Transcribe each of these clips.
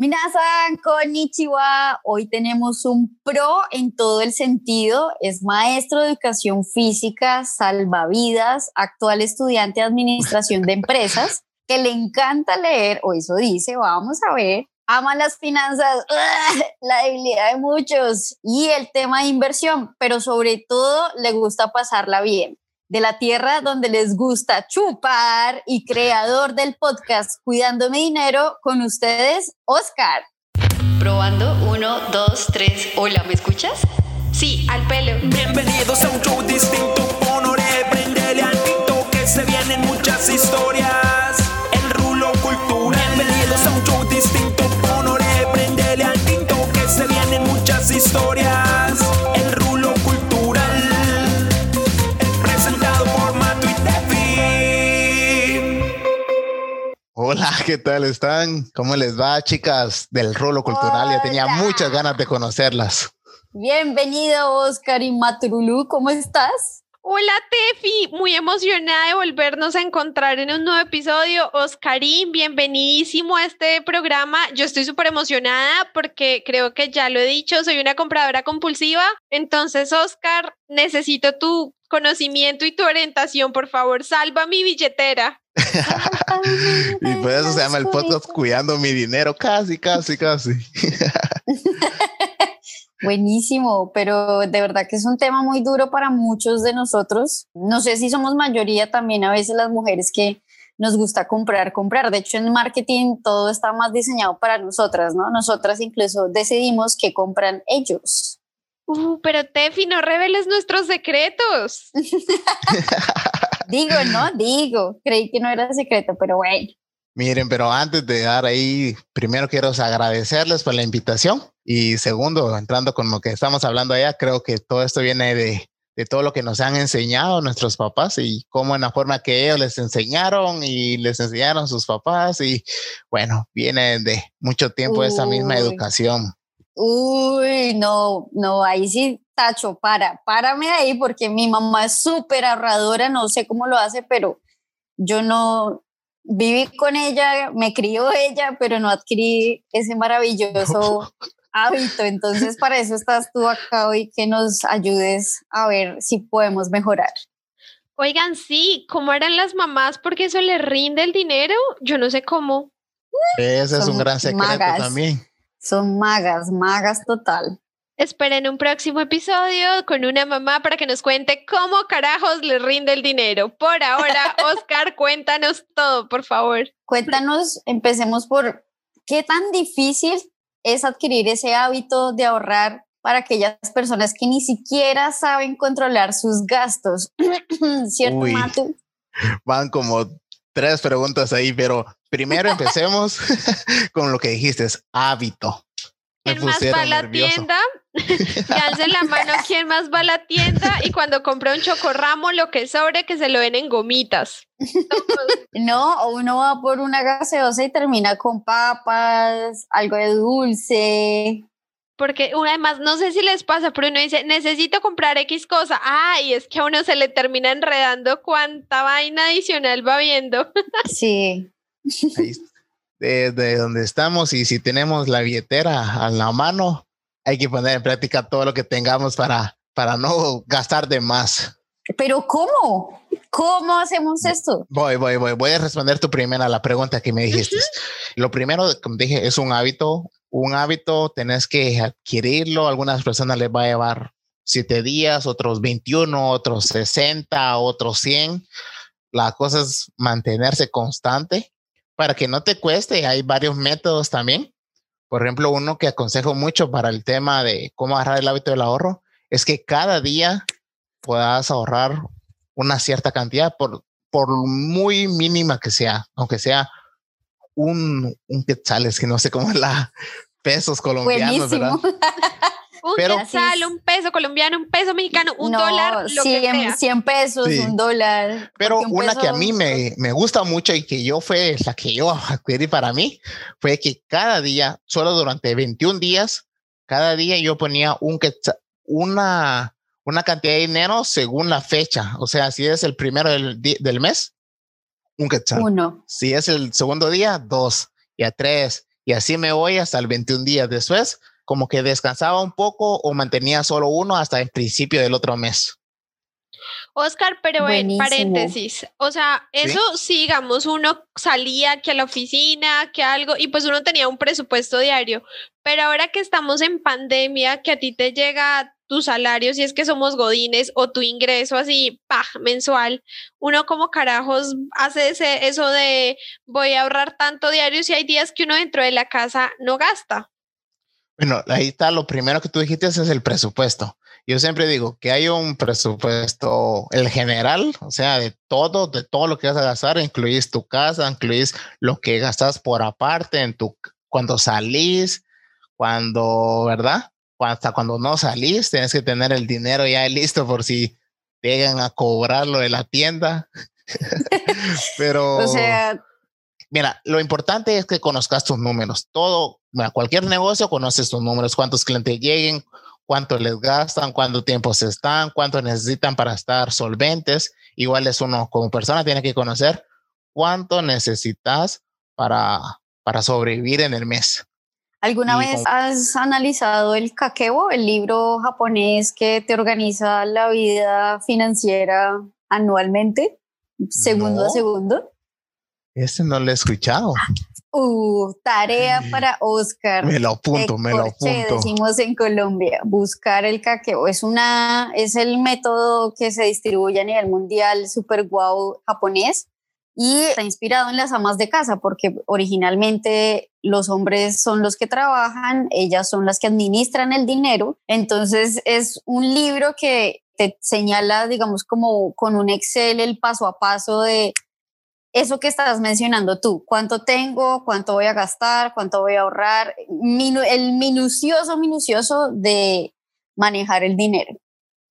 Minasan, konnichiwa. Hoy tenemos un pro en todo el sentido. Es maestro de educación física, salvavidas, actual estudiante de administración de empresas, que le encanta leer, o eso dice, vamos a ver. Ama las finanzas, la debilidad de muchos y el tema de inversión, pero sobre todo le gusta pasarla bien de la tierra donde les gusta chupar y creador del podcast Cuidando mi dinero con ustedes, Oscar. Probando, uno, dos, tres. Hola, ¿me escuchas? Sí, al pelo. Bienvenidos a un show distinto, honore, prendele al tinto, que se vienen muchas historias. El rulo cultural. Bienvenidos a un show distinto, honore, prendele al tinto, que se vienen muchas historias. Hola, ¿qué tal están? ¿Cómo les va, chicas del Rolo Cultural? Ya tenía muchas ganas de conocerlas. Bienvenido, Oscar y Matrulú, ¿cómo estás? Hola Tefi, muy emocionada de volvernos a encontrar en un nuevo episodio. Oscarín, bienvenidísimo a este programa. Yo estoy súper emocionada porque creo que ya lo he dicho, soy una compradora compulsiva. Entonces, Oscar, necesito tu conocimiento y tu orientación, por favor, salva mi billetera. Y por eso se llama el podcast Cuidando mi dinero. Casi, casi, casi. Buenísimo, pero de verdad que es un tema muy duro para muchos de nosotros. No sé si somos mayoría también a veces las mujeres que nos gusta comprar, comprar. De hecho, en marketing todo está más diseñado para nosotras, ¿no? Nosotras incluso decidimos qué compran ellos. Uh, pero Tefi, no reveles nuestros secretos. Digo, ¿no? Digo, creí que no era secreto, pero bueno. Miren, pero antes de dar ahí, primero quiero agradecerles por la invitación y segundo, entrando con lo que estamos hablando allá, creo que todo esto viene de, de todo lo que nos han enseñado nuestros papás y cómo en la forma que ellos les enseñaron y les enseñaron sus papás y bueno, viene de mucho tiempo esa misma Uy. educación. Uy, no, no, ahí sí, Tacho, para, párame ahí porque mi mamá es súper ahorradora, no sé cómo lo hace, pero yo no viví con ella, me crió ella, pero no adquirí ese maravilloso hábito. Entonces, para eso estás tú acá hoy, que nos ayudes a ver si podemos mejorar. Oigan, sí, ¿cómo eran las mamás? Porque eso les rinde el dinero. Yo no sé cómo. Ese es un gran secreto magas. también. Son magas, magas total. Esperen un próximo episodio con una mamá para que nos cuente cómo carajos les rinde el dinero. Por ahora, Oscar, cuéntanos todo, por favor. Cuéntanos, empecemos por qué tan difícil es adquirir ese hábito de ahorrar para aquellas personas que ni siquiera saben controlar sus gastos. ¿Cierto, Uy. Matu? Van como tres preguntas ahí, pero primero empecemos con lo que dijiste, es hábito. ¿Quién más va a la nervioso. tienda? Alce la mano quién más va a la tienda y cuando compra un chocorramo, lo que sobre, que se lo den en gomitas. No, o uno va por una gaseosa y termina con papas, algo de dulce. Porque uno, además, no sé si les pasa, pero uno dice, necesito comprar X cosa. Ah, y es que a uno se le termina enredando cuánta vaina adicional va viendo. Sí, Ahí, desde donde estamos y si tenemos la billetera a la mano, hay que poner en práctica todo lo que tengamos para, para no gastar de más. pero ¿cómo? ¿Cómo hacemos esto? Voy, voy, voy. Voy a responder tu primera la pregunta que me dijiste. Lo primero, como dije, es un hábito. Un hábito tenés que adquirirlo. A algunas personas les va a llevar siete días, otros 21, otros 60, otros 100. La cosa es mantenerse constante para que no te cueste. Hay varios métodos también. Por ejemplo, uno que aconsejo mucho para el tema de cómo agarrar el hábito del ahorro es que cada día puedas ahorrar una cierta cantidad, por, por muy mínima que sea, aunque sea un, un quetzal, es que no sé cómo es la pesos colombianos, ¿verdad? Un Pero- quetzal, un peso colombiano, un peso mexicano, un No, dólar, lo que 100, sea. 100 pesos, Sí. un dólar. Pero un una que a peso- mí me, me gusta mucho y que yo fue la que yo adquirí para mí, fue que cada día, solo durante 21 días, cada día yo ponía un quetzal- una, una cantidad de dinero según la fecha. O sea, si es el primero del, del mes, un quetzal. Uno. Si es el segundo día, dos, y a tres, Y así me voy hasta el 21 días. Después, como que descansaba un poco o mantenía solo uno hasta el principio del otro mes. Oscar, pero en paréntesis, o sea, eso ¿Sí? digamos, uno salía que a la oficina, que algo, y pues uno tenía un presupuesto diario, pero ahora que estamos en pandemia, que a ti te llega tu salario, si es que somos godines, o tu ingreso así, pa, mensual, uno como carajos hace ese, eso de voy a ahorrar tanto diario si hay días que uno dentro de la casa no gasta. Bueno, ahí está, lo primero que tú dijiste es el presupuesto. Yo siempre digo que hay un presupuesto, el general, o sea, de todo, de todo lo que vas a gastar, incluís tu casa, incluís lo que gastas por aparte en tu, cuando salís, cuando, ¿verdad? hasta cuando no salís, tienes que tener el dinero ya listo por si llegan a cobrarlo de la tienda. Pero, o sea, mira, lo importante es que conozcas tus números. Todo, cualquier negocio conoces tus números, cuántos clientes lleguen, cuánto les gastan, cuánto tiempo se están, cuánto necesitan para estar solventes. Igual es uno como persona tiene que conocer cuánto necesitas para, para sobrevivir en el mes. ¿Alguna vez has analizado el Kakebo, el libro japonés que te organiza la vida financiera anualmente, segundo a segundo? Ese no lo he escuchado. Uh, tarea para Oscar. Me lo apunto, me lo apunto. Decimos en Colombia, buscar el kakeo. Es una, es el método que se distribuye a nivel mundial, super guau japonés y está inspirado en las amas de casa porque originalmente los hombres son los que trabajan, ellas son las que administran el dinero. Entonces es un libro que te señala, digamos, como con un Excel el paso a paso de eso que estás mencionando tú, cuánto tengo, cuánto voy a gastar, cuánto voy a ahorrar, el minucioso, minucioso de manejar el dinero.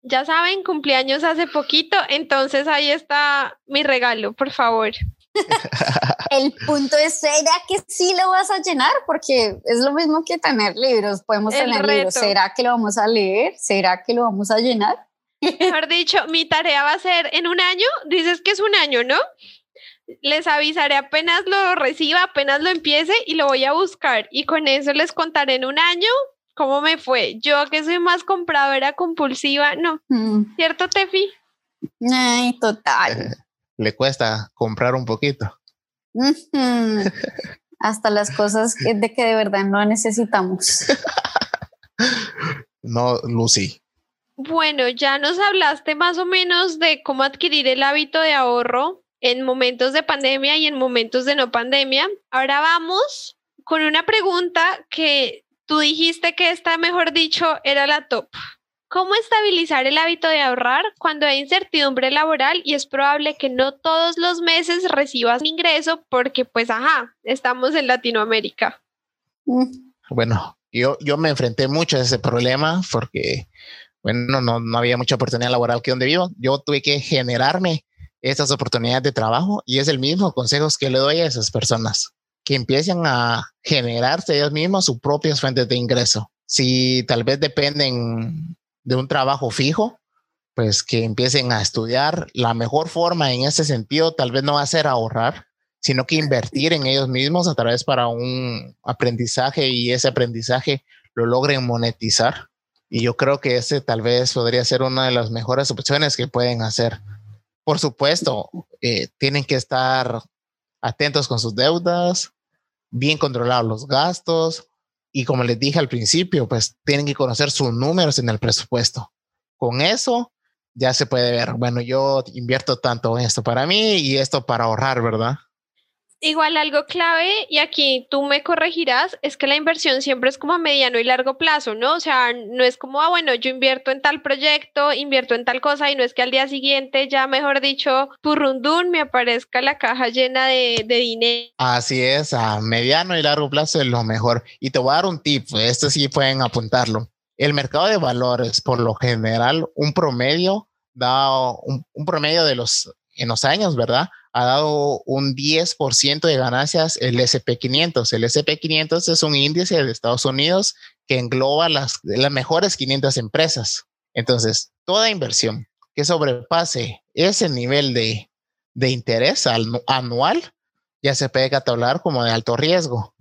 Ya saben, cumpleaños hace poquito, entonces ahí está mi regalo, por favor. el punto es, ¿será que sí lo vas a llenar? Porque es lo mismo que tener libros, podemos tener libros, ¿será que lo vamos a leer? ¿Será que lo vamos a llenar? Mejor dicho, mi tarea va a ser en un año, dices que es un año, ¿no? Les avisaré apenas lo reciba, apenas lo empiece y lo voy a buscar y con eso les contaré en un año cómo me fue. Yo que soy más compradora compulsiva, no. Mm. ¿Cierto, Tefi? Ay, total. Le cuesta comprar un poquito. Hasta las cosas de que de verdad no necesitamos. no, Lucy. Bueno, ya nos hablaste más o menos de cómo adquirir el hábito de ahorro en momentos de pandemia y en momentos de no pandemia. Ahora vamos con una pregunta que tú dijiste que esta, mejor dicho, era la top. ¿Cómo estabilizar el hábito de ahorrar cuando hay incertidumbre laboral y es probable que no todos los meses recibas un ingreso porque pues ajá, estamos en Latinoamérica? Mm. Bueno, yo, yo me enfrenté mucho a ese problema porque, bueno, no, no había mucha oportunidad laboral que donde vivo. Yo tuve que generarme estas oportunidades de trabajo y es el mismo consejo que le doy a esas personas, que empiecen a generarse ellos mismos sus propias fuentes de ingreso. Si tal vez dependen de un trabajo fijo, pues que empiecen a estudiar. La mejor forma en ese sentido tal vez no va a ser ahorrar, sino que invertir en ellos mismos a través para un aprendizaje y ese aprendizaje lo logren monetizar. Y yo creo que ese tal vez podría ser una de las mejores opciones que pueden hacer por supuesto, eh, tienen que estar atentos con sus deudas, bien controlar los gastos y como les dije al principio, pues tienen que conocer sus números en el presupuesto. Con eso ya se puede ver, bueno, yo invierto tanto en esto para mí y esto para ahorrar, ¿verdad? Igual algo clave, y aquí tú me corregirás, es que la inversión siempre es como a mediano y largo plazo, ¿no? O sea, no es como, ah, bueno, yo invierto en tal proyecto, invierto en tal cosa, y no es que al día siguiente, ya mejor dicho, purrundún, me aparezca la caja llena de, de dinero. Así es, a mediano y largo plazo es lo mejor. Y te voy a dar un tip, este sí pueden apuntarlo. El mercado de valores, por lo general, un promedio da un, un promedio de los en los años, ¿verdad? Ha dado un 10% de ganancias el SP500. El SP500 es un índice de Estados Unidos que engloba las, las mejores 500 empresas. Entonces, toda inversión que sobrepase ese nivel de, de interés anual ya se puede catalogar como de alto riesgo.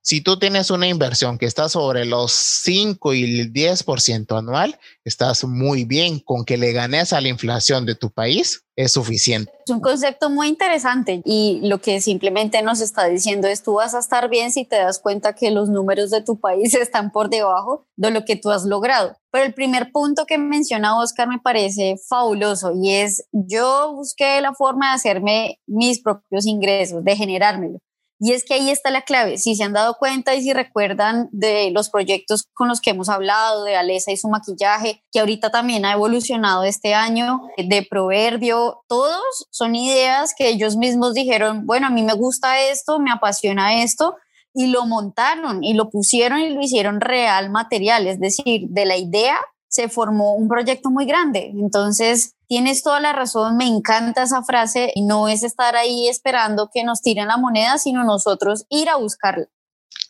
Si tú tienes una inversión que está sobre los 5 y el 10% anual, estás muy bien con que le ganes a la inflación de tu país, es suficiente. Es un concepto muy interesante y lo que simplemente nos está diciendo es tú vas a estar bien si te das cuenta que los números de tu país están por debajo de lo que tú has logrado. Pero el primer punto que menciona Oscar me parece fabuloso y es yo busqué la forma de hacerme mis propios ingresos, de generármelo. Y es que ahí está la clave. Si se han dado cuenta y si recuerdan de los proyectos con los que hemos hablado, de Alesa y su maquillaje, que ahorita también ha evolucionado este año, de Proverbio, todos son ideas que ellos mismos dijeron, bueno, a mí me gusta esto, me apasiona esto, y lo montaron y lo pusieron y lo hicieron real material, es decir, de la idea se formó un proyecto muy grande. Entonces, tienes toda la razón, me encanta esa frase, y no es estar ahí esperando que nos tiren la moneda, sino nosotros ir a buscarla.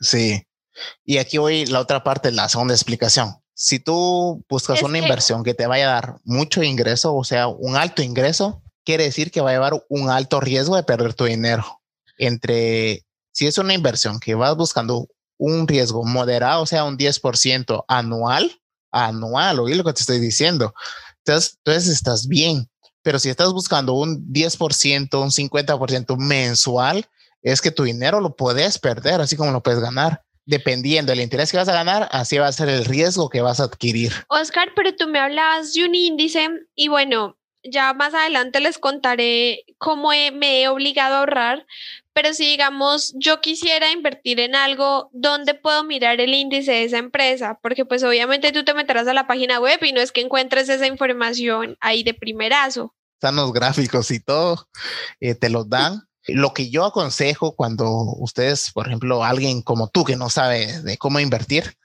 Sí. Y aquí voy la otra parte, la segunda explicación. Si tú buscas una inversión que te vaya a dar mucho ingreso, o sea, un alto ingreso, quiere decir que va a llevar un alto riesgo de perder tu dinero. Entre, si es una inversión que vas buscando un riesgo moderado, o sea, un 10% anual, anual, oí lo que te estoy diciendo. Entonces, entonces estás bien. Pero si estás buscando un 10%, un 50% mensual, es que tu dinero lo puedes perder, así como lo puedes ganar. Dependiendo del interés que vas a ganar, así va a ser el riesgo que vas a adquirir. Oscar, pero tú me hablabas de un índice y bueno, ya más adelante les contaré cómo me he obligado a ahorrar, pero si digamos yo quisiera invertir en algo, ¿dónde puedo mirar el índice de esa empresa? Porque pues obviamente tú te meterás a la página web y no es que encuentres esa información ahí de primerazo. Están los gráficos y todo, eh, te los dan. Lo que yo aconsejo cuando ustedes, por ejemplo, alguien como tú que no sabe de cómo invertir,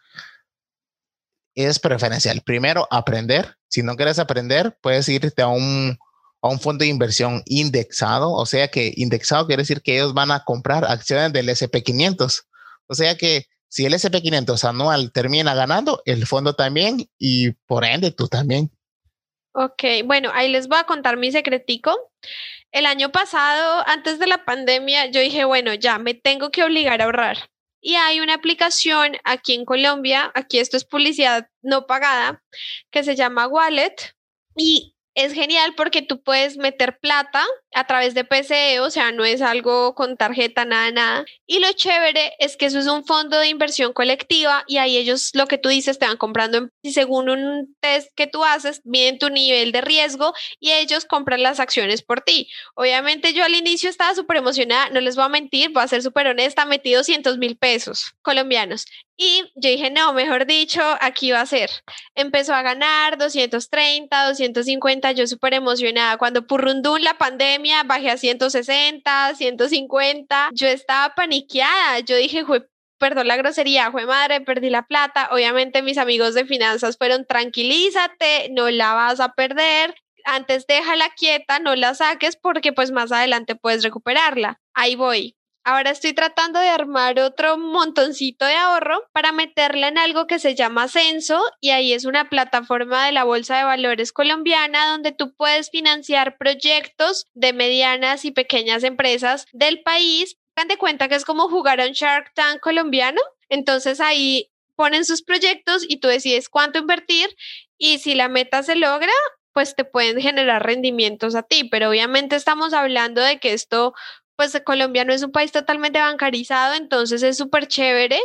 es preferencial. Primero, aprender. Si no quieres aprender, puedes irte a un, a un fondo de inversión indexado. O sea que indexado quiere decir que ellos van a comprar acciones del SP500. O sea que si el SP500 anual termina ganando, el fondo también y por ende tú también. Ok, bueno, ahí les voy a contar mi secretico. El año pasado, antes de la pandemia, yo dije, bueno, ya me tengo que obligar a ahorrar. Y hay una aplicación aquí en Colombia, aquí esto es publicidad no pagada, que se llama Wallet. Y es genial porque tú puedes meter plata a través de PCE, o sea, no es algo con tarjeta, nada, nada. Y lo chévere es que eso es un fondo de inversión colectiva y ahí ellos lo que tú dices te van comprando y según un test que tú haces, miden tu nivel de riesgo y ellos compran las acciones por ti. Obviamente yo al inicio estaba súper emocionada, no les voy a mentir, voy a ser súper honesta, metí 200 mil pesos colombianos y yo dije, no, mejor dicho, aquí va a ser. Empezó a ganar 230, 250, yo súper emocionada. Cuando purrundún la pandemia, bajé a 160, 150. Yo estaba paniqueada. Yo dije, perdón la grosería, fue madre, perdí la plata. Obviamente mis amigos de finanzas fueron, tranquilízate, no la vas a perder. Antes déjala quieta, no la saques porque pues más adelante puedes recuperarla. Ahí voy. Ahora estoy tratando de armar otro montoncito de ahorro para meterla en algo que se llama Censo y ahí es una plataforma de la Bolsa de Valores colombiana donde tú puedes financiar proyectos de medianas y pequeñas empresas del país. Dan de cuenta que es como jugar a un Shark Tank colombiano. Entonces ahí ponen sus proyectos y tú decides cuánto invertir y si la meta se logra, pues te pueden generar rendimientos a ti, pero obviamente estamos hablando de que esto pues Colombia no es un país totalmente bancarizado, entonces es súper chévere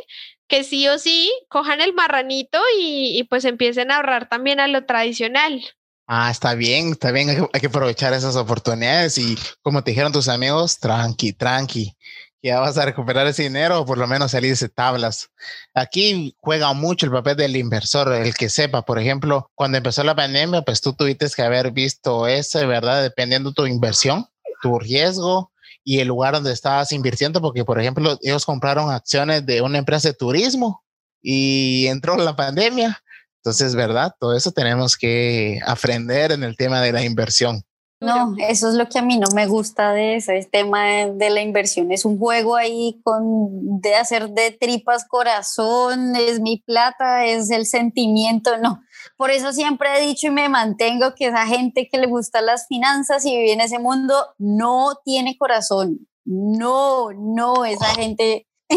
que sí o sí cojan el marranito y, pues empiecen a ahorrar también a lo tradicional. Ah, está bien, está bien, hay que, aprovechar esas oportunidades y como te dijeron tus amigos, tranqui, tranqui, ya vas a recuperar ese dinero o por lo menos salir de tablas. Aquí juega mucho el papel del inversor, el que sepa, por ejemplo, cuando empezó la pandemia, pues tú tuviste que haber visto eso, ¿verdad? Dependiendo tu inversión, tu riesgo, y el lugar donde estabas invirtiendo, porque por ejemplo, ellos compraron acciones de una empresa de turismo y entró la pandemia. Entonces, ¿verdad? Todo eso tenemos que aprender en el tema de la inversión. No, eso es lo que a mí no me gusta de ese tema de, la inversión. Es un juego ahí con de hacer de tripas corazón, es mi plata, es el sentimiento. No, por eso siempre he dicho y me mantengo que esa gente que le gusta las finanzas y vive en ese mundo no tiene corazón. No, no, esa gente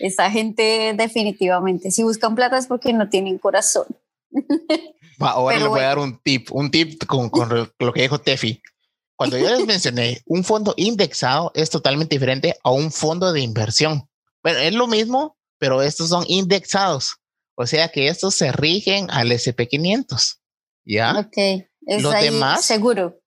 Esa gente definitivamente, si buscan plata es porque no tienen corazón. Va, ahora Pero les voy a dar un tip, un tip con, con lo que dijo Tefi. Cuando yo les mencioné, un fondo indexado es totalmente diferente a un fondo de inversión. Bueno, es lo mismo, pero estos son indexados. O sea que estos se rigen al SP500. ¿Ya? Ok, es Los ahí demás- seguro.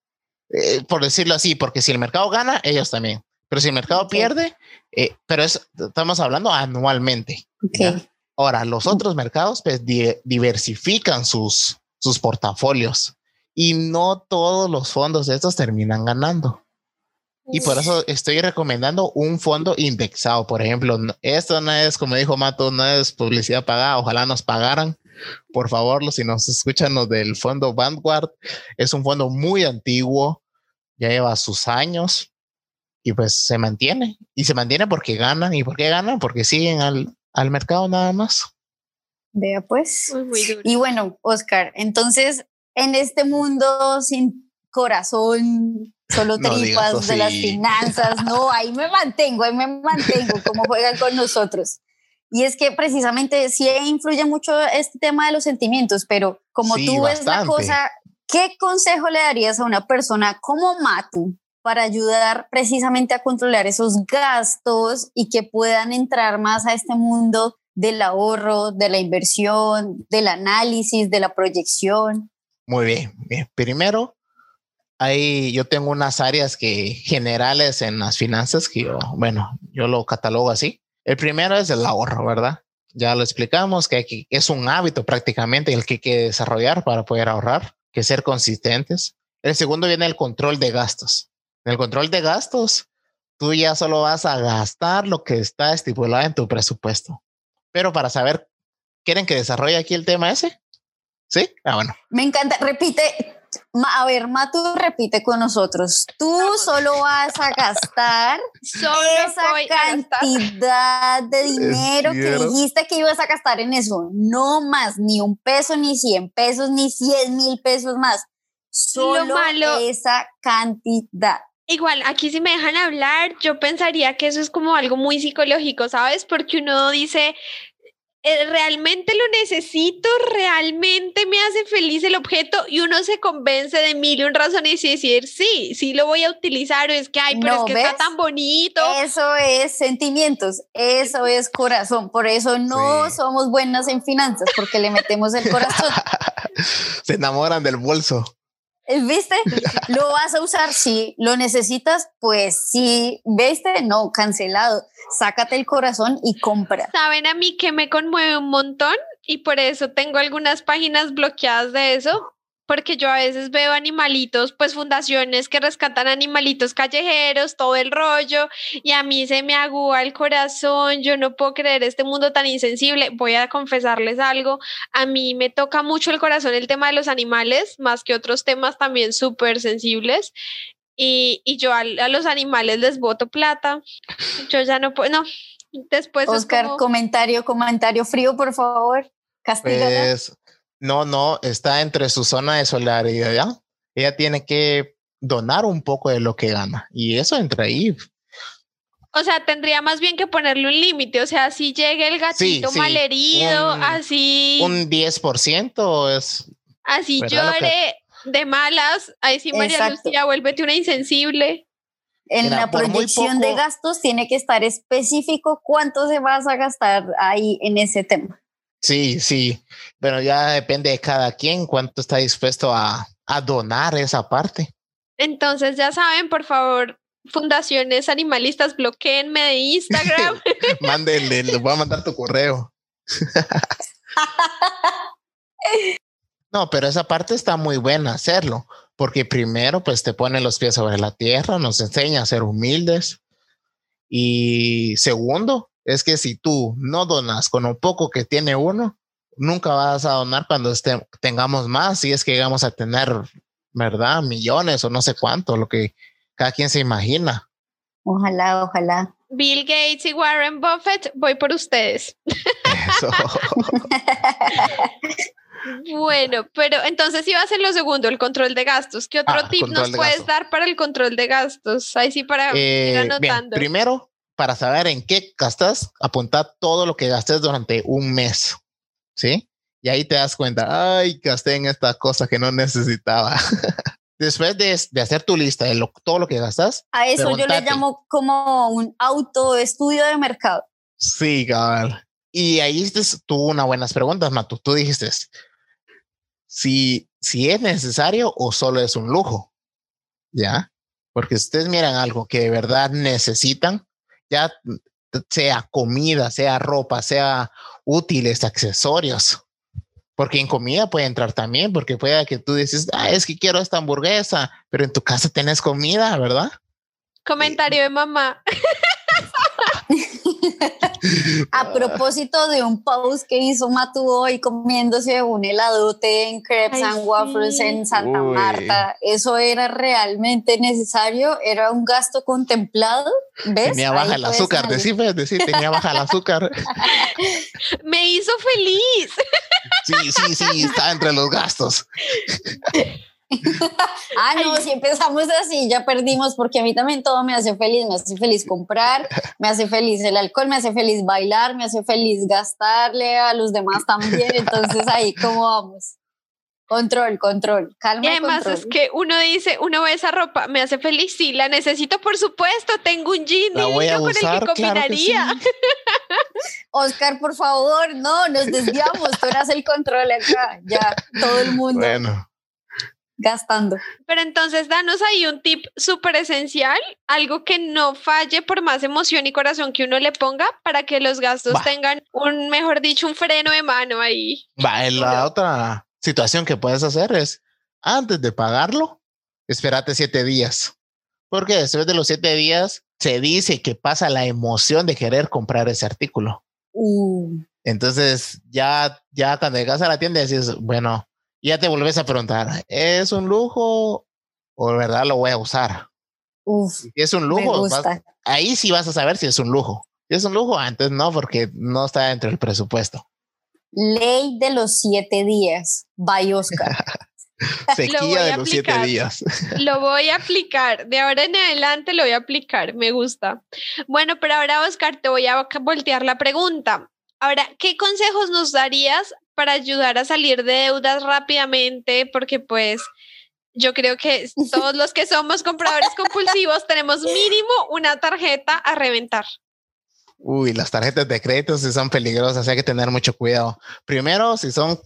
Eh, por decirlo así, porque si el mercado gana, ellos también. Pero si el mercado Ok. pierde, eh, pero es, estamos hablando anualmente. Ok, Ya. Ahora, los otros mercados pues, di- diversifican sus, sus portafolios y no todos los fondos de estos terminan ganando. Y por eso estoy recomendando un fondo indexado. Por ejemplo, esto no es, como dijo Mato, no es publicidad pagada. Ojalá nos pagaran. Por favor, si nos escuchan los del fondo Vanguard, es un fondo muy antiguo, ya lleva sus años y pues se mantiene. Y se mantiene porque ganan. ¿Y por qué ganan? Porque siguen al, al mercado nada más. Vea pues. Muy, muy duro. Y bueno, Oscar, entonces en este mundo sin corazón, solo No tripas de las finanzas, no, ahí me mantengo, ahí me mantengo, como juegan con nosotros. Y es que precisamente sí influye mucho este tema de los sentimientos, pero como Sí, tú ves la cosa, ¿qué consejo le darías a una persona como Matu para ayudar precisamente a controlar esos gastos y que puedan entrar más a este mundo del ahorro, de la inversión, del análisis, de la proyección? Muy bien, bien. Primero, ahí yo tengo unas áreas que generales en las finanzas que yo, bueno, yo lo catalogo así. El primero es el ahorro, ¿verdad? Ya lo explicamos que, que- es un hábito prácticamente el que hay que desarrollar para poder ahorrar, que ser consistentes. El segundo viene el control de gastos. En el control de gastos, tú ya solo vas a gastar lo que está estipulado en tu presupuesto. Pero para saber, ¿quieren que desarrolle aquí el tema ese? ¿Sí? Ah, bueno. Me encanta, repite, ma- a ver, Matu, repite con nosotros. Tú solo vas a gastar Solo esa cantidad de dinero que dijiste que ibas a gastar en eso. No más, ni un peso, ni cien pesos, ni cien mil pesos más. Solo malo- esa cantidad. Igual, aquí si me dejan hablar, yo pensaría que eso es como algo muy psicológico, ¿sabes? Porque uno dice, realmente lo necesito, realmente me hace feliz el objeto y uno se convence de mil y un razones y decir, sí, sí lo voy a utilizar o es que, ay, pero ¿No es que está tan bonito. Eso es sentimientos, eso es corazón. Por eso no Sí. somos buenas en finanzas, porque le metemos el corazón. Se enamoran del bolso. Eh, ¿Viste? ¿Lo vas a usar? Sí. ¿Lo necesitas? Pues sí. ¿Viste? No, cancelado. Sácate el corazón y compra. ¿Saben a mí que me conmueve un montón? Y por eso tengo algunas páginas bloqueadas de eso, porque yo a veces veo animalitos, pues fundaciones que rescatan animalitos callejeros, todo el rollo, y a mí se me agúa el corazón, yo no puedo creer este mundo tan insensible. Voy a confesarles algo, a mí me toca mucho el corazón el tema de los animales, más que otros temas también súper sensibles. Y, y yo a, a los animales les boto plata. Yo ya no puedo, no. Después es Oscar, como- comentario, comentario frío, por favor. Castígala. Pues no, no, está entre su zona de solidaridad. ¿ya? Ella tiene que donar un poco de lo que gana y eso entra ahí. O sea, tendría más bien que ponerle un límite. O sea, si llega el gatito sí, malherido, un- así, Un 10% es así llore de malas, ahí sí, María Exacto. Lucía, vuélvete una insensible. en la proyección de gastos tiene que estar específico cuánto se vas a gastar ahí en ese tema. Sí, sí, pero ya depende de cada quien cuánto está dispuesto a, a donar esa parte. Entonces, ya saben, por favor, fundaciones animalistas, bloqueenme de Instagram. Mándenle, les voy a mandar tu correo. No, pero esa parte está muy buena hacerlo, porque primero pues te pone los pies sobre la tierra, nos enseña a ser humildes. Y segundo, es que si tú no donas con lo poco que tiene uno, nunca vas a donar cuando este- tengamos más, si es que llegamos a tener, ¿verdad? Millones o no sé cuánto, lo que cada quien se imagina. Ojalá, ojalá. Bill Gates y Warren Buffett, voy por ustedes. Eso. Bueno, pero entonces iba a ser lo segundo, el control de gastos. ¿Qué otro Ah, tip nos de puedes dar para el control de gastos? Ahí sí para ir Eh, bien, anotando. primero, para saber en qué gastas, apunta todo lo que gastes durante un mes, ¿sí? Y ahí te das cuenta, ay, gasté en esta cosa que no necesitaba. Después de, de, hacer tu lista de lo, todo lo que gastas. A eso yo le llamo como un autoestudio de mercado. Sí, cabal. Y ahí tuvo unas buenas preguntas, Matu. Tú dijiste si, si es necesario o solo es un lujo. ¿Ya? Porque si ustedes miran algo que de verdad necesitan, ya sea comida, sea ropa, sea útiles, accesorios. Porque en comida puede entrar también, porque puede que tú dices, ah, es que quiero esta hamburguesa, pero en tu casa tenés comida, ¿verdad? Comentario de mamá. A propósito de un post que hizo Matu hoy comiéndose un heladote en Crepes and Waffles en Santa Marta, ¿eso era realmente necesario? ¿Era un gasto contemplado? ¿Ves? Tenía baja el azúcar, decir, decir, tenía baja el azúcar. Me hizo feliz. Sí, sí, sí, está entre los gastos. ah, no, si empezamos así, ya perdimos, porque a mí también todo me hace feliz, me hace feliz comprar, me hace feliz el alcohol, me hace feliz bailar, me hace feliz gastarle a los demás también, entonces ahí cómo vamos. Control, control, calma. Y además es que uno dice, uno ve esa ropa, me hace feliz, sí, la necesito por supuesto, tengo un jean la voy a con usar, el que combinaría. Oscar, por favor, no, nos desviamos, tú eras el control acá, ya, todo el mundo. Bueno gastando. Pero entonces danos ahí un tip súper esencial, algo que no falle por más emoción y corazón que uno le ponga para que los gastos tengan un, mejor dicho, un freno de mano ahí. Va, la otra situación que puedes hacer es, antes de pagarlo, espérate siete días. Porque después de los siete días se dice que pasa la emoción de querer comprar ese artículo. Uh. Entonces ya, ya cuando llegas a la tienda dices, bueno, ya te volvés a preguntar, ¿es un lujo o de verdad lo voy a usar? Uf, si es un lujo, ahí sí vas a saber si es un lujo. Si es un lujo, antes no, porque no está dentro del presupuesto. Ley de los siete días. Bye, Oscar. Sequía de los siete días. lo voy a aplicar. De ahora en adelante lo voy a aplicar. Me gusta. Bueno, pero ahora, Oscar, te voy a voltear la pregunta. Ahora, ¿qué consejos nos darías para ayudar a salir de deudas rápidamente, porque pues yo creo que todos los que somos compradores compulsivos tenemos mínimo una tarjeta a reventar. Uy, las tarjetas de crédito sí son peligrosas, hay que tener mucho cuidado. Primero, si son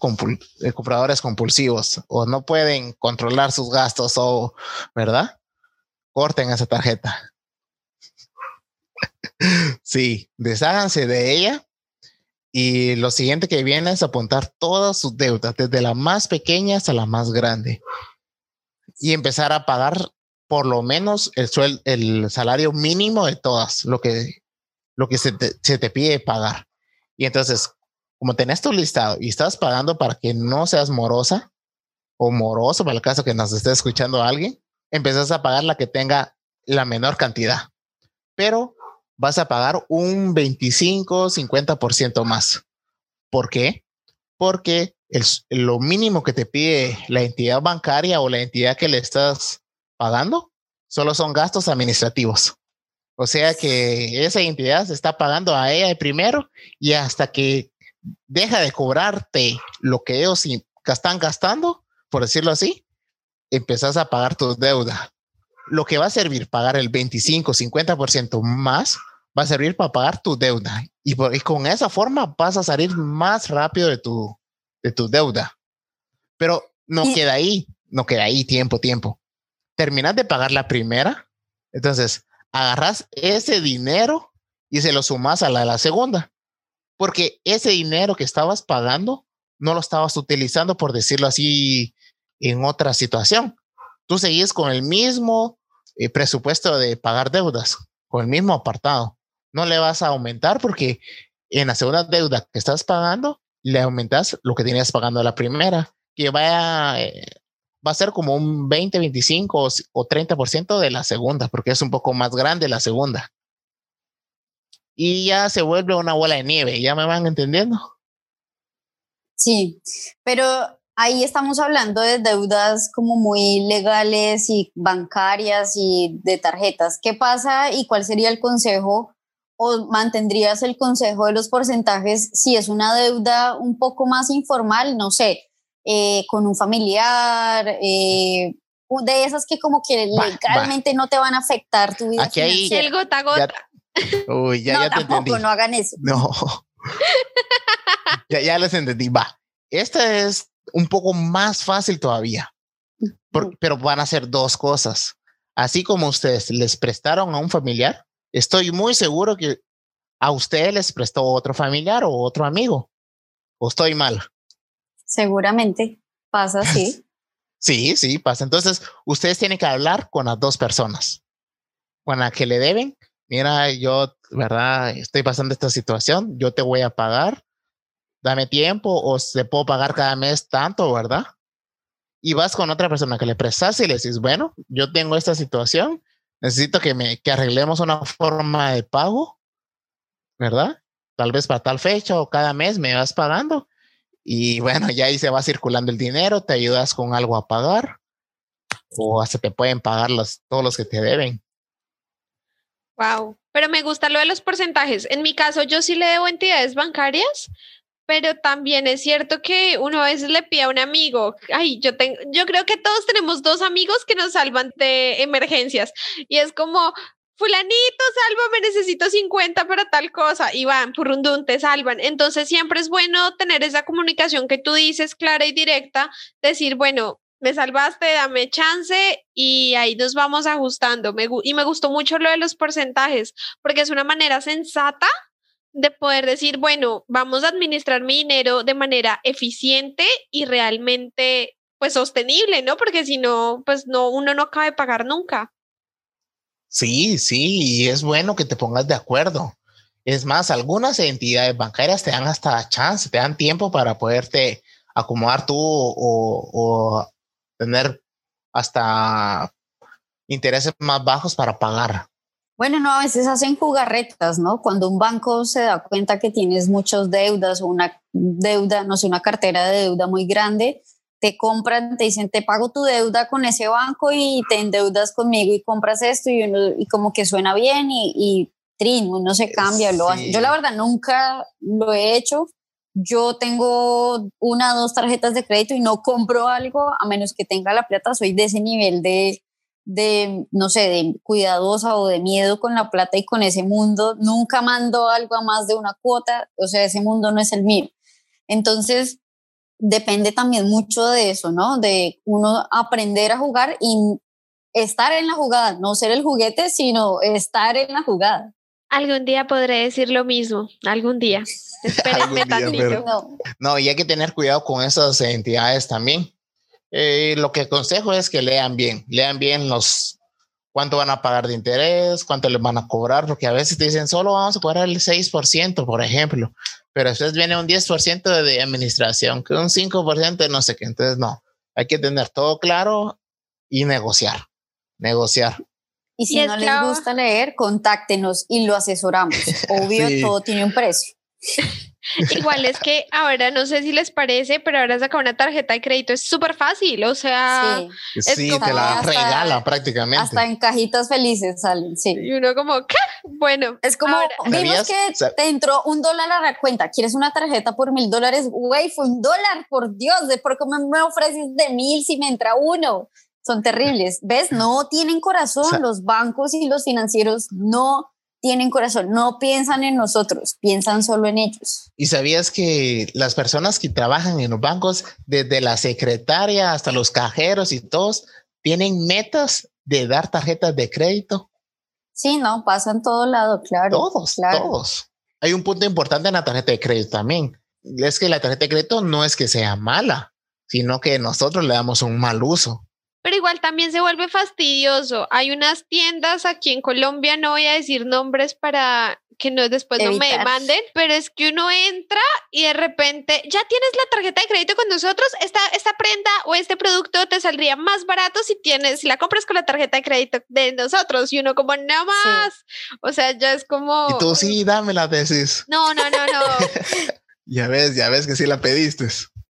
eh, compradores compulsivos o no pueden controlar sus gastos o, ¿verdad? Corten esa tarjeta. sí, desháganse de ella y lo siguiente que viene es apuntar todas sus deudas, desde la más pequeña hasta la más grande. Y empezar a pagar por lo menos el, el salario mínimo de todas, lo que, lo que se te, se te pide pagar. Y entonces, como tenés tu listado y estás pagando para que no seas morosa o moroso, para el caso que nos esté escuchando alguien, empezás a pagar la que tenga la menor cantidad. Pero vas a pagar un 25, 50% más. ¿Por qué? Porque el, lo mínimo que te pide la entidad bancaria o la entidad que le estás pagando solo son gastos administrativos. O sea que esa entidad se está pagando a ella primero y hasta que deja de cobrarte lo que ellos están gastando, por decirlo así, empezás a pagar tu deuda. Lo que va a servir pagar el 25, 50% más va a servir para pagar tu deuda. Y, con esa forma vas a salir más rápido de tu, de tu deuda. Pero no queda ahí, no queda ahí tiempo, tiempo. Terminas de pagar la primera, entonces agarras ese dinero y se lo sumas a la, la segunda. Porque ese dinero que estabas pagando no lo estabas utilizando, por decirlo así, en otra situación. Tú seguís con el mismo eh, presupuesto de pagar deudas, con el mismo apartado no le vas a aumentar porque en la segunda deuda que estás pagando, le aumentas lo que tenías pagando la primera, que vaya, eh, va a ser como un 20, 25 o, 30% de la segunda, porque es un poco más grande la segunda. Y ya se vuelve una bola de nieve, ¿ya me van entendiendo? Sí, pero ahí estamos hablando de deudas como muy legales y bancarias y de tarjetas. ¿Qué pasa y cuál sería el consejo o mantendrías el consejo de los porcentajes si es una deuda un poco más informal, no sé, eh, con un familiar, eh, de esas que como que Va, legalmente no te van a afectar tu vida Aquí hay- financiera. El gota a gota. Uy, ya, no, ya te tampoco, entendí. no hagan eso. No. ya, ya les entendí. Va. Esta es un poco más fácil todavía. Por- pero van a ser dos cosas. Así como ustedes les prestaron a un familiar, estoy muy seguro que a ustedes les prestó otro familiar o otro amigo. ¿O estoy mal? Seguramente pasa así. Sí, sí, pasa. Entonces, ustedes tienen que hablar con las dos personas. Con la que le deben, mira, yo, ¿verdad? Estoy pasando esta situación, yo te voy a pagar, dame tiempo o se puedo pagar cada mes tanto, ¿verdad? Y vas con otra persona que le prestas y le dices, bueno, yo tengo esta situación, necesito que me que arreglemos una forma de pago, ¿verdad? Tal vez para tal fecha o cada mes me vas pagando. Y bueno, ya ahí se va circulando el dinero, te ayudas con algo a pagar o hasta te pueden pagar los, todos los que te deben. Wow. Pero me gusta lo de los porcentajes. En mi caso, yo sí le debo entidades bancarias, pero también es cierto que uno a veces le pide a un amigo, ay, yo tengo, yo creo que todos tenemos dos amigos que nos salvan de emergencias y es como, fulanito, sálvame, necesito 50 para tal cosa y van, purrundún, te salvan. Entonces siempre es bueno tener esa comunicación que tú dices clara y directa, decir, bueno, me salvaste, dame chance y ahí nos vamos ajustando. Me y me gustó mucho lo de los porcentajes, porque es una manera sensata de poder decir, bueno, vamos a administrar mi dinero de manera eficiente y realmente pues sostenible, ¿no? Porque si no, pues no, uno no acaba de pagar nunca. Sí, sí, y es bueno que te pongas de acuerdo. Es más, algunas entidades bancarias te dan hasta chance, te dan tiempo para poderte acomodar tú o, o tener hasta intereses más bajos para pagar. Bueno, no, a veces hacen jugarretas, ¿no? Cuando un banco se da cuenta que tienes muchas deudas o una deuda, no sé, una cartera de deuda muy grande, te compran, te dicen, te pago tu deuda con ese banco y te endeudas conmigo y compras esto y, uno, y como que suena bien y, y trin, uno se cambia, lo hace. Yo la verdad nunca lo he hecho. Yo tengo una o dos tarjetas de crédito y no compro algo a menos que tenga la plata. Soy de ese nivel de, de, no sé, de cuidadosa o de miedo con la plata y con ese mundo. Nunca mando algo a más de una cuota, o sea, ese mundo no es el mío. Entonces, depende también mucho de eso, ¿no? De uno aprender a jugar y estar en la jugada, no ser el juguete, sino estar en la jugada. Algún día podré decir lo mismo, algún día. Espérenme Algún día, tantito. pero- No, No, y hay que tener cuidado con esas entidades también. Eh, lo que aconsejo es que lean bien, lean bien los cuánto van a pagar de interés, cuánto les van a cobrar, porque a veces te dicen solo vamos a cobrar el 6%, por ejemplo, pero después viene un 10% de administración, que un 5% de no sé qué. Entonces, no, hay que tener todo claro y negociar, negociar. Y si Y es no que les gusta leer, contáctenos y lo asesoramos. Obvio, Sí. todo tiene un precio. Igual es que ahora no sé si les parece, pero ahora sacar una tarjeta de crédito es súper fácil. O sea, sí, Es Sí, como te la prácticamente. hasta en cajitas felices salen, sí. y uno como, ¿qué? Bueno, Es como, ahora- vimos ¿Sabías? que te entró un dólar a la cuenta, ¿quieres una tarjeta por mil dólares? Güey, fue un dólar, por Dios, ¿de por qué me- ofreces de mil si me entra uno? Son terribles. ¿Ves? No tienen corazón. Los bancos y los financieros no tienen corazón, no piensan en nosotros, piensan solo en ellos. ¿Y sabías que las personas que trabajan en los bancos, desde la secretaria hasta los cajeros y todos, tienen metas de dar tarjetas de crédito? Sí, no, pasa en todo lado, claro. Todos, claro. todos. Hay un punto importante en la tarjeta de crédito también. Es que la tarjeta de crédito no es que sea mala, sino que nosotros le damos un mal uso. Pero igual también se vuelve fastidioso. Hay unas tiendas aquí en Colombia, no voy a decir nombres para que no después no me Evitar. demanden, pero es que uno entra y de repente ya tienes la tarjeta de crédito con nosotros, esta, esta prenda o este producto te saldría más barato si tienes, si la compras con la tarjeta de crédito de nosotros y uno como no más. O sea, ya es como Y tú sí, dámela, decís. No, no, no, no. Ya ves, ya ves que sí la pediste.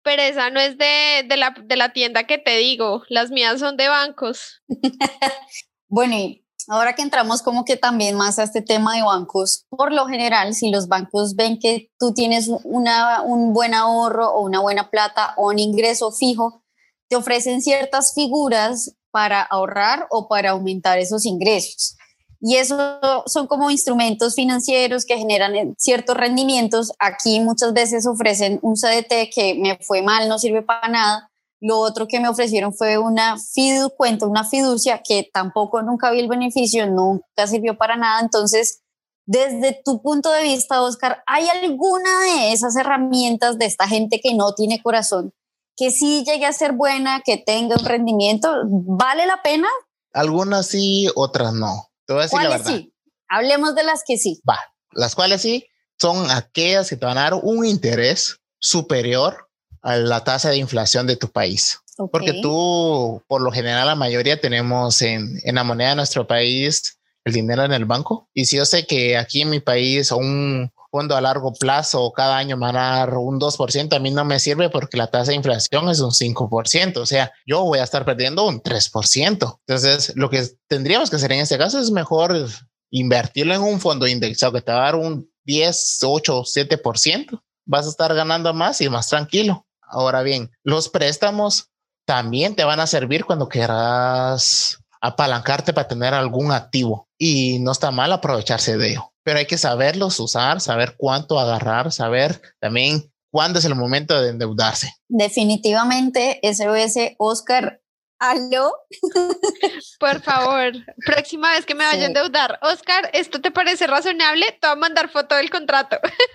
Pero esa no es de, de, la, de la tienda que te digo. Las mías son de bancos. Bueno, y Ahora que entramos como que también más a este tema de bancos, por lo general, si los bancos ven que tú tienes una, un buen ahorro o una buena plata o un ingreso fijo, te ofrecen ciertas figuras para ahorrar o para aumentar esos ingresos. Y eso son como instrumentos financieros que generan eh, ciertos rendimientos. Aquí muchas veces ofrecen un CDT que me fue mal, no sirve para nada, lo otro que me ofrecieron fue una fidu, una fiducia que tampoco nunca vi el beneficio, nunca sirvió para nada. Entonces, desde tu punto de vista, Oscar, ¿hay alguna de esas herramientas de esta gente que no tiene corazón que sí llegue a ser buena, que tenga un rendimiento? ¿Vale la pena? Algunas sí, otras no. Te voy a decir la ¿Cuáles verdad. sí? Hablemos de las que sí. Va, las cuales sí son aquellas que te van a dar un interés superior a la tasa de inflación de tu país. Porque Ok. tú, por lo general, la mayoría tenemos en, en la moneda de nuestro país el dinero en el banco. Y si yo sé que aquí en mi país un fondo a largo plazo cada año me van a dar un 2%, a mí no me sirve porque la tasa de inflación es un 5%. O sea, yo voy a estar perdiendo un 3%. Entonces, lo que tendríamos que hacer en este caso es mejor invertirlo en un fondo indexado que te va a dar un 10, 8, 7%. Vas a estar ganando más y más tranquilo. Ahora bien, los préstamos también te van a servir cuando quieras apalancarte para tener algún activo y no está mal aprovecharse de ello, pero hay que saberlos usar, saber cuánto agarrar, saber también cuándo es el momento de endeudarse. Definitivamente, SOS Oscar. ¿Aló? Por favor, próxima vez que me vaya a endeudar, Oscar, ¿esto te parece razonable? Te voy a mandar foto del contrato.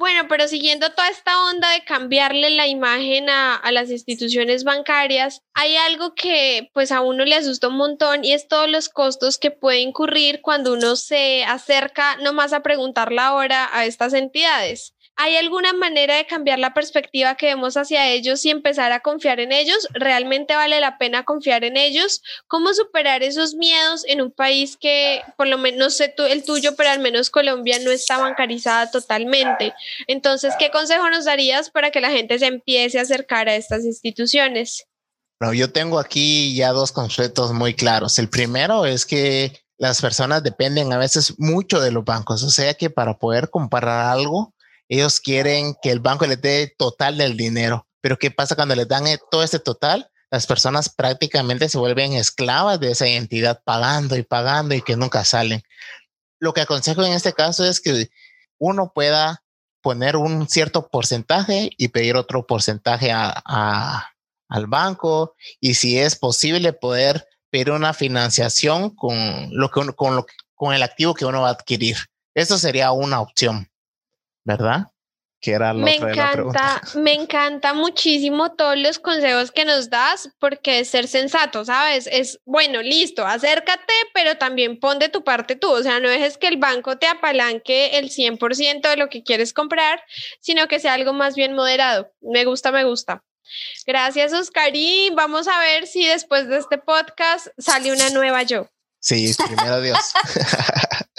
Bueno, pero siguiendo toda esta onda de cambiarle la imagen a, las instituciones bancarias, hay algo que pues a uno le asusta un montón y es todos los costos que puede incurrir cuando uno se acerca nomás a preguntar la hora a estas entidades. ¿Hay alguna manera de cambiar la perspectiva que vemos hacia ellos y empezar a confiar en ellos? ¿Realmente vale la pena confiar en ellos? ¿Cómo superar esos miedos en un país que, por lo menos, no sé tú, el tuyo, pero al menos Colombia no está bancarizada totalmente? Entonces, ¿qué consejo nos darías para que la gente se empiece a acercar a estas instituciones? Bueno, yo tengo aquí ya dos conceptos muy claros. El primero es que las personas dependen a veces mucho de los bancos, o sea que para poder comparar algo, ellos quieren que el banco les dé total del dinero. Pero ¿qué pasa cuando les dan eh, todo este total? Las personas prácticamente se vuelven esclavas de esa entidad pagando y pagando y que nunca salen. Lo que aconsejo en este caso es que uno pueda poner un cierto porcentaje y pedir otro porcentaje al banco y si es posible poder pedir una financiación con lo que con el activo que uno va a adquirir. Eso sería una opción. ¿Verdad? Que era lo me encanta, me encanta muchísimo todos los consejos que nos das porque es ser sensato, ¿sabes? Es bueno, listo, acércate, pero también pon de tu parte tú, o sea, no dejes que el banco te apalanque el 100% de lo que quieres comprar, sino que sea algo más bien moderado. Me gusta, me gusta. Gracias, Oscarín. Vamos a ver si después de este podcast sale una nueva yo. Sí, primero Dios.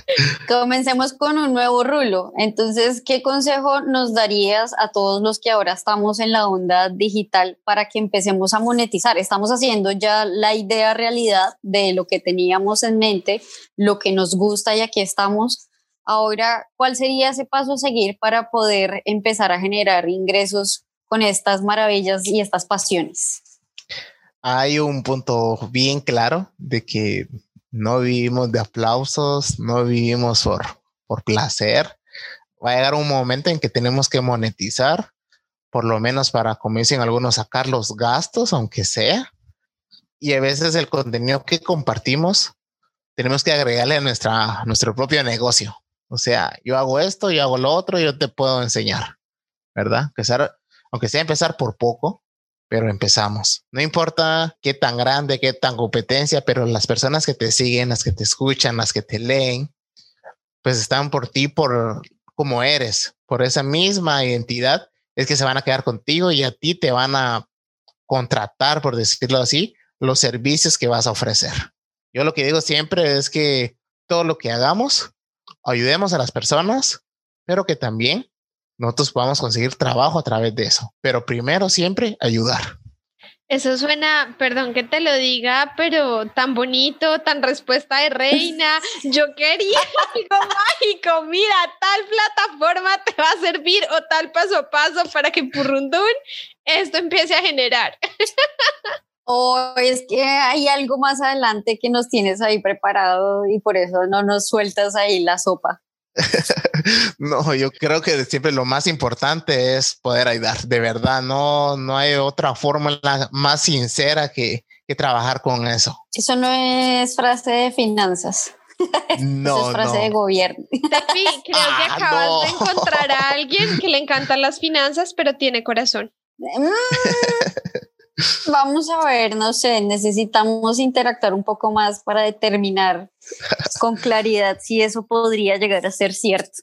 Comencemos con un nuevo rulo. Entonces, ¿qué consejo nos darías a todos los que ahora estamos en la onda digital para que empecemos a monetizar? Estamos haciendo ya la idea realidad de lo que teníamos en mente, lo que nos gusta y aquí estamos. Ahora, ¿cuál sería ese paso a seguir para poder empezar a generar ingresos con estas maravillas y estas pasiones? Hay un punto bien claro de que no vivimos de aplausos, no vivimos por, por placer. Va a llegar un momento en que tenemos que monetizar, por lo menos para, como dicen algunos, sacar los gastos, aunque sea. Y a veces el contenido que compartimos tenemos que agregarle a nuestra, nuestro propio negocio. O sea, yo hago esto, yo hago lo otro, yo te puedo enseñar, ¿verdad? Empezar, aunque sea empezar por poco, pero empezamos. No importa qué tan grande, qué tan competencia, pero las personas que te siguen, las que te escuchan, las que te leen, pues están por ti, por cómo eres, por esa misma identidad, es que se van a quedar contigo y a ti te van a contratar, por decirlo así, los servicios que vas a ofrecer. Yo lo que digo siempre es que todo lo que hagamos, ayudemos a las personas, pero que también nosotros podamos conseguir trabajo a través de eso. Pero primero siempre ayudar. Eso suena, perdón que te lo diga, pero tan bonito, tan respuesta de reina. Yo quería algo mágico. Mira, tal plataforma te va a servir o tal paso a paso para que Purrundún esto empiece a generar. O es que hay algo más adelante que nos tienes ahí preparado y por eso no nos sueltas ahí la sopa. no, yo creo que siempre lo más importante es poder ayudar. De verdad, no, no hay otra fórmula más sincera que, que trabajar con eso. Eso no es frase de finanzas. No, Eso es frase no. de gobierno. Tefi, creo que Ah, acabas no. de encontrar a alguien que le encantan las finanzas, pero tiene corazón. Mm. Vamos a ver, no sé, necesitamos interactuar un poco más para determinar con claridad si eso podría llegar a ser cierto.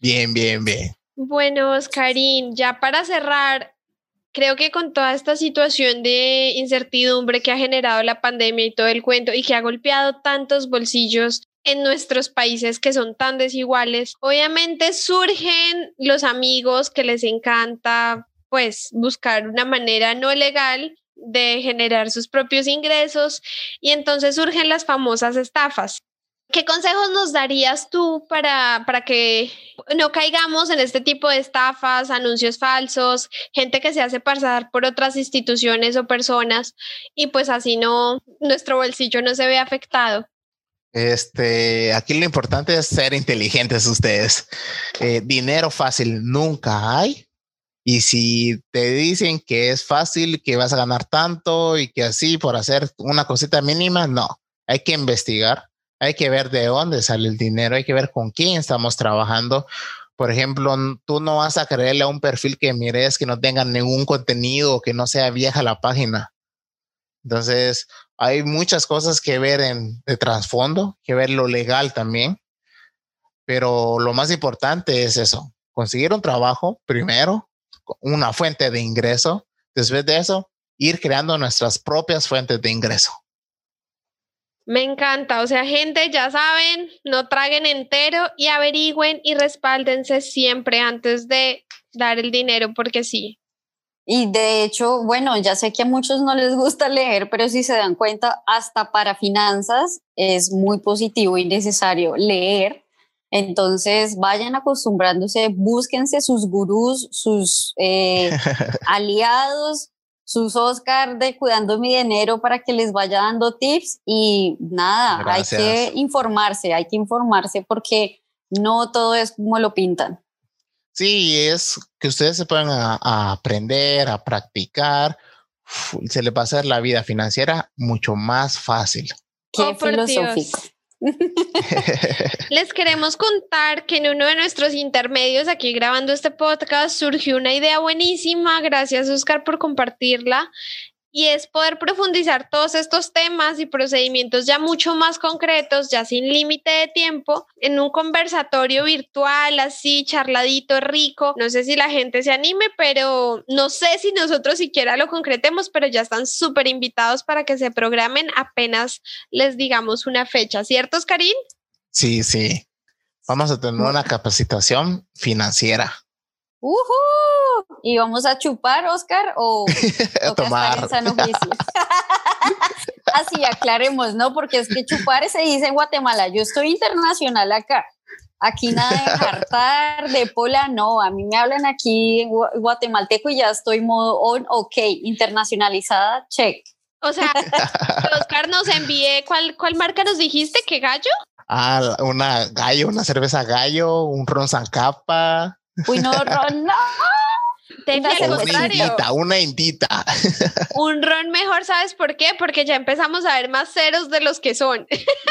Bien, bien, bien. Bueno, Oscarín, ya para cerrar, creo que con toda esta situación de incertidumbre que ha generado la pandemia y todo el cuento y que ha golpeado tantos bolsillos en nuestros países que son tan desiguales, obviamente surgen los amigos que les encanta pues buscar una manera no legal de generar sus propios ingresos y entonces surgen las famosas estafas. ¿Qué consejos nos darías tú para, para que no caigamos en este tipo de estafas, anuncios falsos, gente que se hace pasar por otras instituciones o personas y pues así no, nuestro bolsillo no se ve afectado? Este, aquí lo importante es ser inteligentes ustedes. Eh, dinero fácil nunca hay. Y si te dicen que es fácil, que vas a ganar tanto y que así por hacer una cosita mínima, no. Hay que investigar, hay que ver de dónde sale el dinero, hay que ver con quién estamos trabajando. Por ejemplo, tú no vas a creerle a un perfil que mires que no tenga ningún contenido, que no sea vieja la página. Entonces, hay muchas cosas que ver en de trasfondo, que ver lo legal también. Pero lo más importante es eso, conseguir un trabajo primero, una fuente de ingreso. Después de eso, ir creando nuestras propias fuentes de ingreso. Me encanta, o sea, gente, ya saben, no traguen entero y averigüen y respáldense siempre antes de dar el dinero, porque sí. Y de hecho, bueno, ya sé que a muchos no les gusta leer, pero si se dan cuenta, hasta para finanzas es muy positivo y necesario leer. Entonces, vayan acostumbrándose, búsquense sus gurús, sus eh, aliados, sus Oscar de cuidando mi dinero para que les vaya dando tips y nada, Gracias. hay que informarse, hay que informarse porque no todo es como lo pintan. Sí, es que ustedes se puedan a, a aprender, a practicar. uf, Se les va a hacer la vida financiera mucho más fácil. Qué Oh, filosófico. Les queremos contar que en uno de nuestros intermedios aquí grabando este podcast surgió una idea buenísima, gracias Oscar por compartirla, y es poder profundizar todos estos temas y procedimientos ya mucho más concretos, ya sin límite de tiempo, en un conversatorio virtual, así, charladito, rico. No sé si la gente se anime, pero no sé si nosotros siquiera lo concretemos, pero ya están súper invitados para que se programen apenas les digamos una fecha, ¿cierto, Oscarín? Sí, sí. Vamos a tener una capacitación financiera. ¡Uhú! ¿Y vamos a chupar, Oscar? ¿O A estar tomar. en sano juicio? Así aclaremos, ¿no? Porque es que chupar se dice en Guatemala. Yo estoy internacional acá. Aquí nada de jartar, de pola, no. A mí me hablan aquí en gua- guatemalteco y ya estoy modo on, ok, internacionalizada, check. O sea, Oscar nos envíe, ¿cuál, ¿cuál marca nos dijiste? ¿Qué gallo? Ah, una gallo, una cerveza gallo, un ron zancapa, Uy, no, Ron, no. Cerveza una contrario, indita, una indita. un ron mejor, ¿sabes por qué? Porque ya empezamos a ver más ceros de los que son.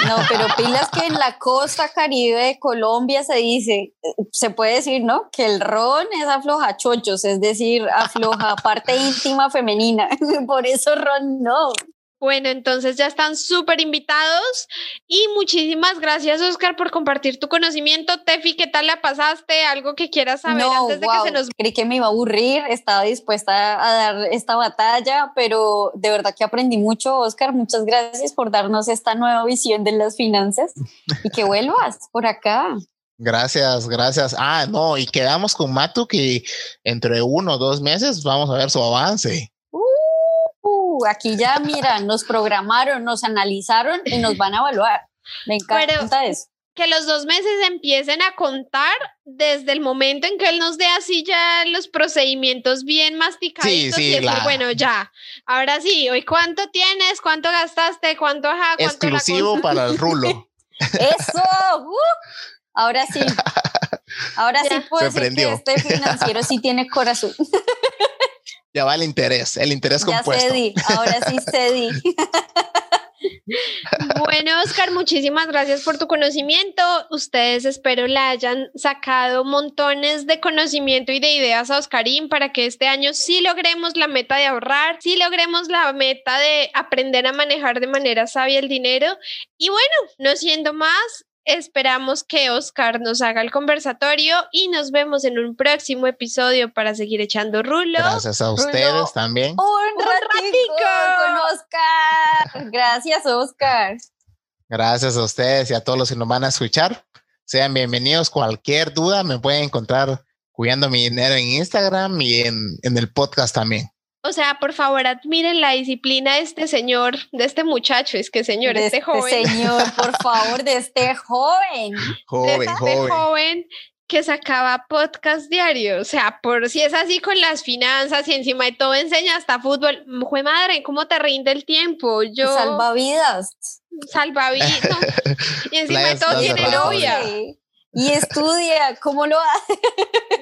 No, pero pilas que en la costa caribe de Colombia se dice, se puede decir, ¿no? Que el ron es afloja chochos, es decir, afloja parte íntima femenina. Por eso ron no. Bueno, entonces ya están súper invitados y muchísimas gracias, Oscar, por compartir tu conocimiento. Tefi, ¿qué tal la pasaste? ¿Algo que quieras saber no, antes de wow, que se nos... creí que me iba a aburrir, estaba dispuesta a dar esta batalla, pero de verdad que aprendí mucho, Oscar. Muchas gracias por darnos esta nueva visión de las finanzas y que vuelvas por acá. Gracias, gracias. Ah, no, y quedamos con Matu que entre uno o dos meses vamos a ver su avance. Uh, aquí ya, mira, nos programaron, nos analizaron y nos van a evaluar. Me encanta eso que los dos meses empiecen a contar desde el momento en que él nos dé así ya los procedimientos bien masticaditos Sí, sí, y decir, la- bueno, ya, ahora sí, hoy cuánto tienes, cuánto gastaste, cuánto ajá, cuánto la Exclusivo para el rulo. Eso. uh, ahora sí. Ahora sí Ya. puedo Se decir que este financiero sí tiene corazón. Ya va el interés, el interés Ya compuesto. cedí, ahora sí cedí. Bueno, Oscar, muchísimas gracias por tu conocimiento. Ustedes espero le hayan sacado montones de conocimiento y de ideas a Oscarín para que este año sí logremos la meta de ahorrar, sí logremos la meta de aprender a manejar de manera sabia el dinero. Y bueno, no siendo más, esperamos que Oscar nos haga el conversatorio y nos vemos en un próximo episodio para seguir echando rulo. Gracias a ustedes también. Un, Un ratico ratico. con Oscar. Gracias, Oscar. Gracias a ustedes y a todos los que nos van a escuchar. Sean bienvenidos. Cualquier duda me pueden encontrar cuidando mi dinero en Instagram y en, en el podcast también. O sea, por favor, admiren la disciplina de este señor, de este muchacho, es que señor, de este joven, señor, por favor, de este joven. de Joven, este joven. joven que sacaba podcast diario. O sea, por si es así con las finanzas y encima de todo enseña hasta fútbol. Jue madre, ¿cómo te rinde el tiempo? Yo Salvavidas. salvavidas. no. Y encima de todo tiene novia. Oye, Y estudia, ¿cómo lo hace?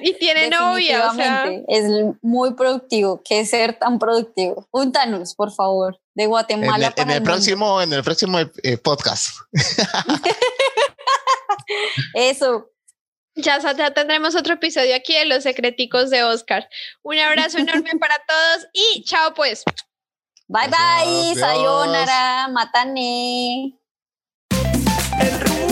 Y tiene novia. O sea, Es muy productivo. ¿Qué ser tan productivo? Úntanos, por favor, de En Guatemala el, para en el próximo, en el próximo eh, podcast. Eso. ya, ya tendremos otro episodio aquí de los secreticos de Oscar. Un abrazo enorme para todos y chao pues. Bye Gracias, bye, Dios. sayonara, matane. El